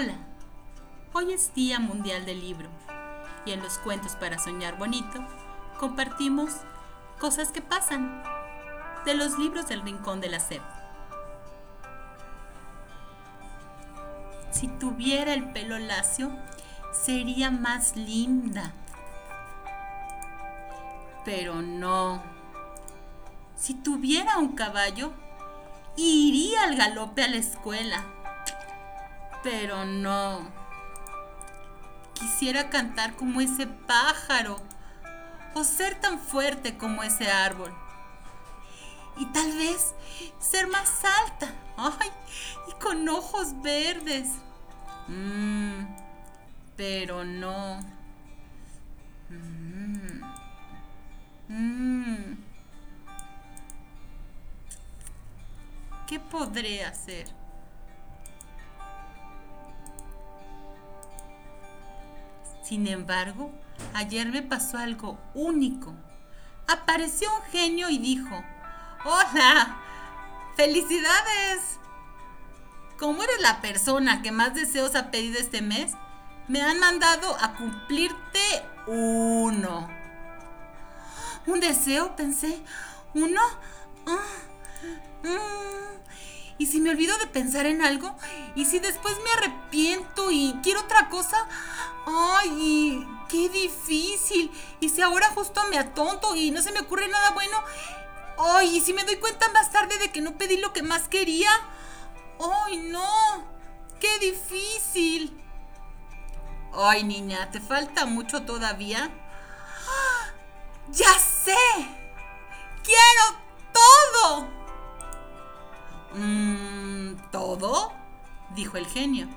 Hola, hoy es Día Mundial del Libro y en los cuentos para soñar bonito compartimos cosas que pasan de los libros del Rincón de la SEP. Si tuviera el pelo lacio, sería más linda. Pero no. Si tuviera un caballo, iría al galope a la escuela. Pero no. Quisiera cantar como ese pájaro o ser tan fuerte como ese árbol. Y tal vez ser más alta. Ay, y con ojos verdes. Mmm, pero no. Mmm. Mmm. ¿Qué podré hacer? Sin embargo, ayer me pasó algo único. Apareció un genio y dijo, Hola, felicidades. Como eres la persona que más deseos ha pedido este mes, me han mandado a cumplirte uno. ¿Un deseo? Pensé. ¿Uno? Mm. ¿Y si me olvido de pensar en algo? ¿Y si después me arrepiento y quiero otra cosa? ¡Ay! ¡Qué difícil! ¿Y si ahora justo me atonto y no se me ocurre nada bueno? ¡Ay! ¿Y si me doy cuenta más tarde de que no pedí lo que más quería? ¡Ay, no! ¡Qué difícil! Ay, niña, ¿te falta mucho todavía? ¡Ah! ¡Ya sé! Dijo el genio.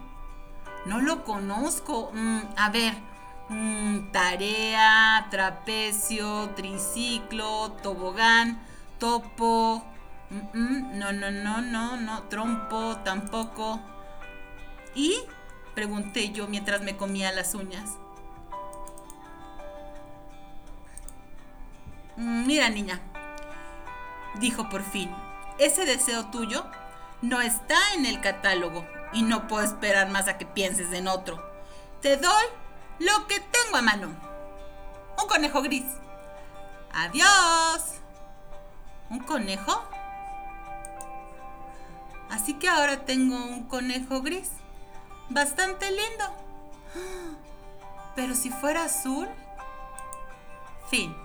No lo conozco. Mm, a ver. Mm, tarea, trapecio, triciclo, tobogán, topo. Mm, no, no, no, no, no. Trompo, tampoco. ¿Y? Pregunté yo mientras me comía las uñas. Mira, niña, dijo por fin, ese deseo tuyo no está en el catálogo y no puedo esperar más a que pienses en otro. Te doy lo que tengo a mano. Un conejo gris. Adiós. ¿Un conejo? Así que ahora tengo un conejo gris. Bastante lindo. Pero si fuera azul. Fin.